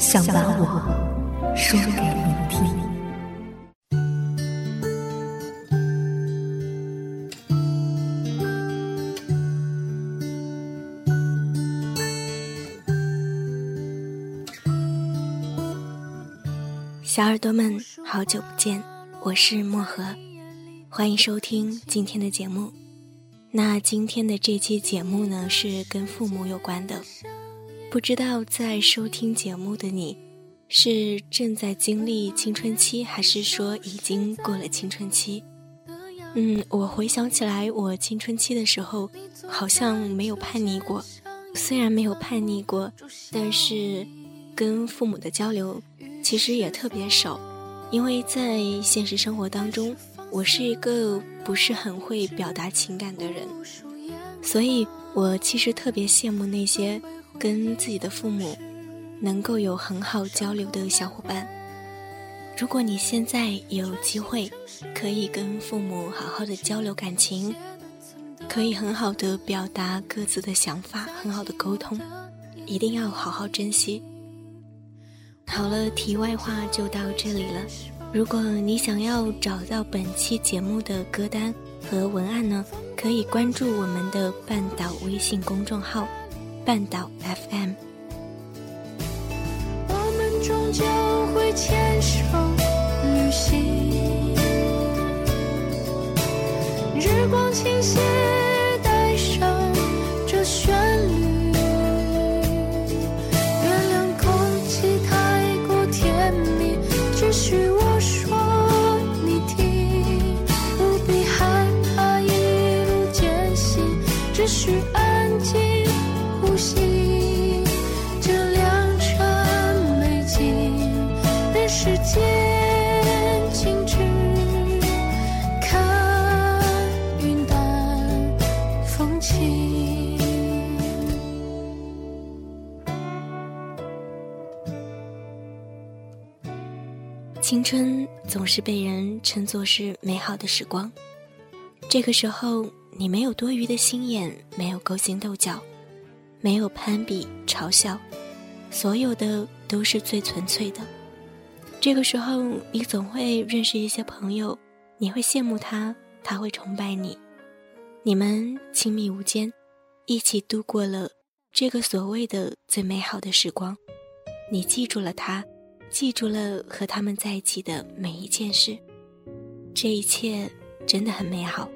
想把我说给你听。小耳朵们，好久不见，我是漠河，欢迎收听今天的节目。那今天的这期节目呢，是跟父母有关的。不知道在收听节目的你，是正在经历青春期，还是说已经过了青春期？嗯，我回想起来，我青春期的时候好像没有叛逆过。虽然没有叛逆过，但是跟父母的交流其实也特别少，因为在现实生活当中。我是一个不是很会表达情感的人，所以我其实特别羡慕那些跟自己的父母能够有很好交流的小伙伴。如果你现在有机会可以跟父母好好的交流感情，可以很好的表达各自的想法，很好的沟通，一定要好好珍惜。好了，题外话就到这里了。如果你想要找到本期节目的歌单和文案呢，可以关注我们的半岛微信公众号“半岛 FM”。我们终究会牵手旅行，日光倾斜，青春总是被人称作是美好的时光，这个时候你没有多余的心眼，没有勾心斗角，没有攀比嘲笑，所有的都是最纯粹的。这个时候你总会认识一些朋友，你会羡慕他，他会崇拜你，你们亲密无间，一起度过了这个所谓的最美好的时光，你记住了他。记住了和他们在一起的每一件事，这一切真的很美好。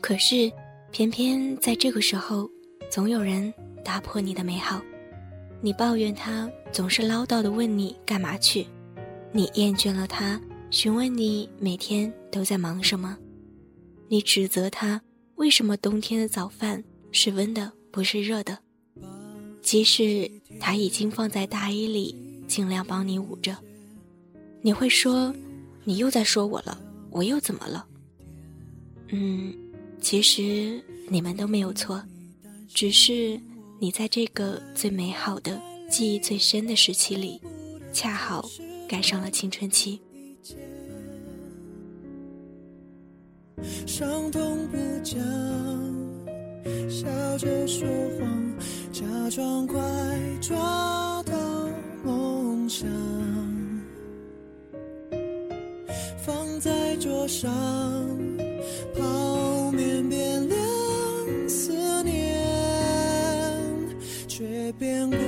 可是，偏偏在这个时候，总有人打破你的美好。你抱怨他总是唠叨的问你干嘛去，你厌倦了他询问你每天都在忙什么，你指责他为什么冬天的早饭是温的不是热的，即使他已经放在大衣里。尽量帮你捂着，你会说，你又在说我了，我又怎么了？嗯，其实你们都没有错，只是你在这个最美好的、记忆最深的时期里，恰好赶上了青春期。伤痛不讲，笑着说谎，假装快抓想放在桌上，泡面变凉，思念却变滚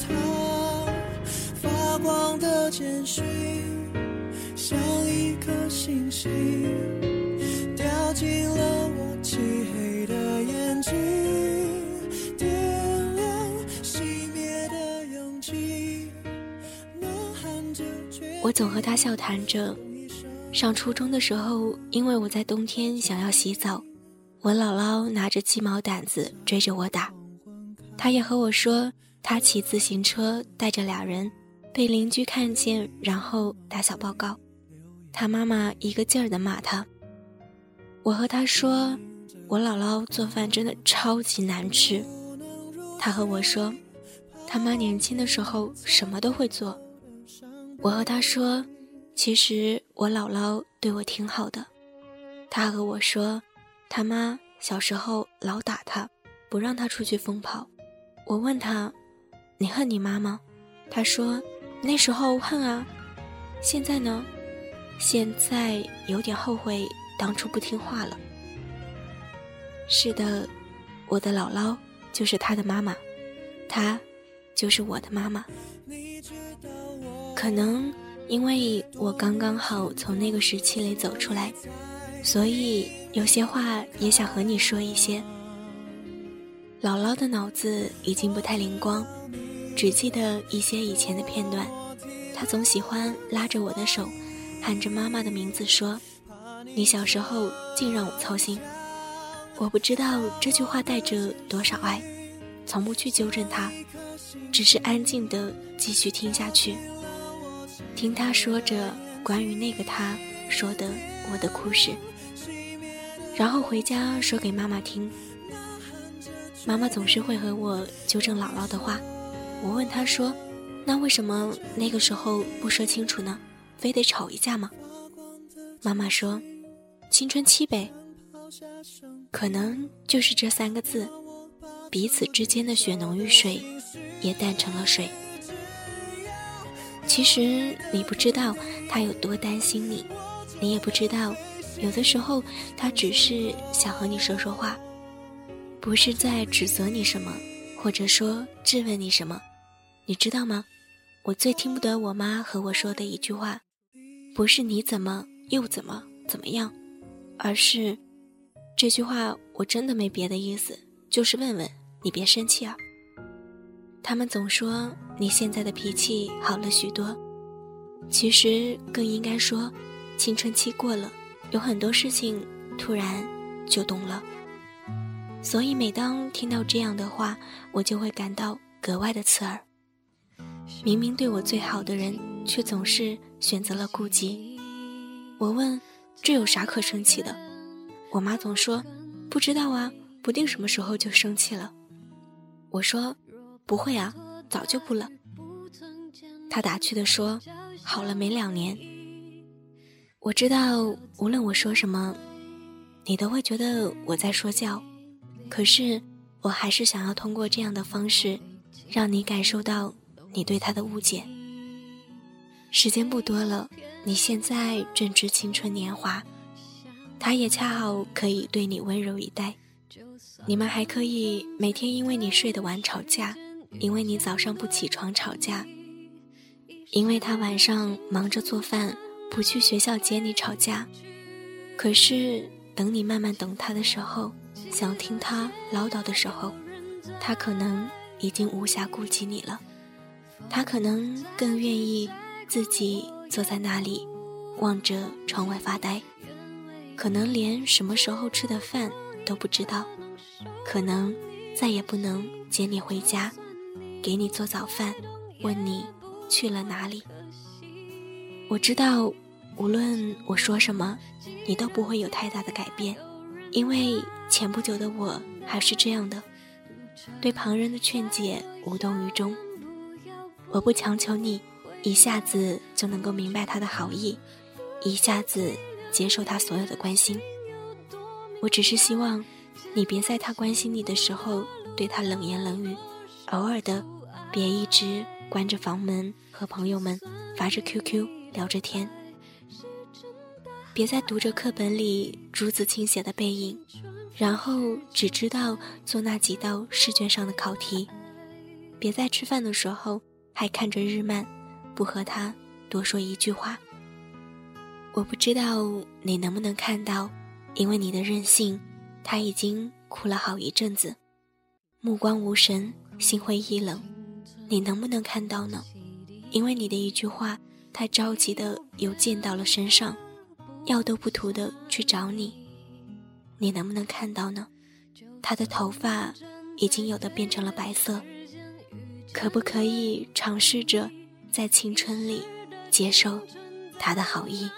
烫。发光的简讯，像一颗星星，掉进了我总和他笑谈着。上初中的时候，因为我在冬天想要洗澡，我姥姥拿着鸡毛掸子追着我打。他也和我说，他骑自行车带着俩人，被邻居看见，然后打小报告。他妈妈一个劲儿的骂他。我和他说，我姥姥做饭真的超级难吃。他和我说，他妈年轻的时候什么都会做。我和他说。其实我姥姥对我挺好的，他和我说，他妈小时候老打他，不让他出去疯跑。我问他，你恨你妈吗？他说，那时候恨啊。现在呢？现在有点后悔当初不听话了。是的，我的姥姥就是他的妈妈，她就是我的妈妈。可能。因为我刚刚好从那个时期里走出来，所以有些话也想和你说一些。姥姥的脑子已经不太灵光，只记得一些以前的片段。她总喜欢拉着我的手，喊着妈妈的名字说：“你小时候净让我操心。”我不知道这句话带着多少爱，从不去纠正她，只是安静的继续听下去。听他说着关于那个他说的我的故事，然后回家说给妈妈听。妈妈总是会和我纠正姥姥的话。我问她说：“那为什么那个时候不说清楚呢？非得吵一架吗？”妈妈说：“青春期呗。”可能就是这三个字，彼此之间的血浓于水，也淡成了水。其实你不知道他有多担心你，你也不知道，有的时候他只是想和你说说话，不是在指责你什么，或者说质问你什么。你知道吗？我最听不得我妈和我说的一句话，不是你怎么又怎么怎么样，而是这句话我真的没别的意思，就是问问你别生气啊。他们总说你现在的脾气好了许多，其实更应该说，青春期过了，有很多事情突然就懂了。所以每当听到这样的话，我就会感到格外的刺耳。明明对我最好的人，却总是选择了顾忌。我问这有啥可生气的？我妈总说不知道啊，不定什么时候就生气了。我说。不会啊，早就不了。他打趣的说：“好了没两年。”我知道，无论我说什么，你都会觉得我在说教。可是，我还是想要通过这样的方式，让你感受到你对他的误解。时间不多了，你现在正值青春年华，他也恰好可以对你温柔以待。你们还可以每天因为你睡得晚吵架。因为你早上不起床吵架，因为他晚上忙着做饭不去学校接你吵架，可是等你慢慢等他的时候，想听他唠叨的时候，他可能已经无暇顾及你了，他可能更愿意自己坐在那里，望着窗外发呆，可能连什么时候吃的饭都不知道，可能再也不能接你回家。给你做早饭，问你去了哪里。我知道，无论我说什么，你都不会有太大的改变，因为前不久的我还是这样的，对旁人的劝解无动于衷。我不强求你一下子就能够明白他的好意，一下子接受他所有的关心。我只是希望，你别在他关心你的时候对他冷言冷语，偶尔的。别一直关着房门和朋友们发着 QQ 聊着天，别再读着课本里朱自清写的背影，然后只知道做那几道试卷上的考题。别在吃饭的时候还看着日漫，不和他多说一句话。我不知道你能不能看到，因为你的任性，他已经哭了好一阵子，目光无神，心灰意冷。你能不能看到呢？因为你的一句话，他着急的又溅到了身上，药都不图的去找你。你能不能看到呢？他的头发已经有的变成了白色，可不可以尝试着在青春里接受他的好意？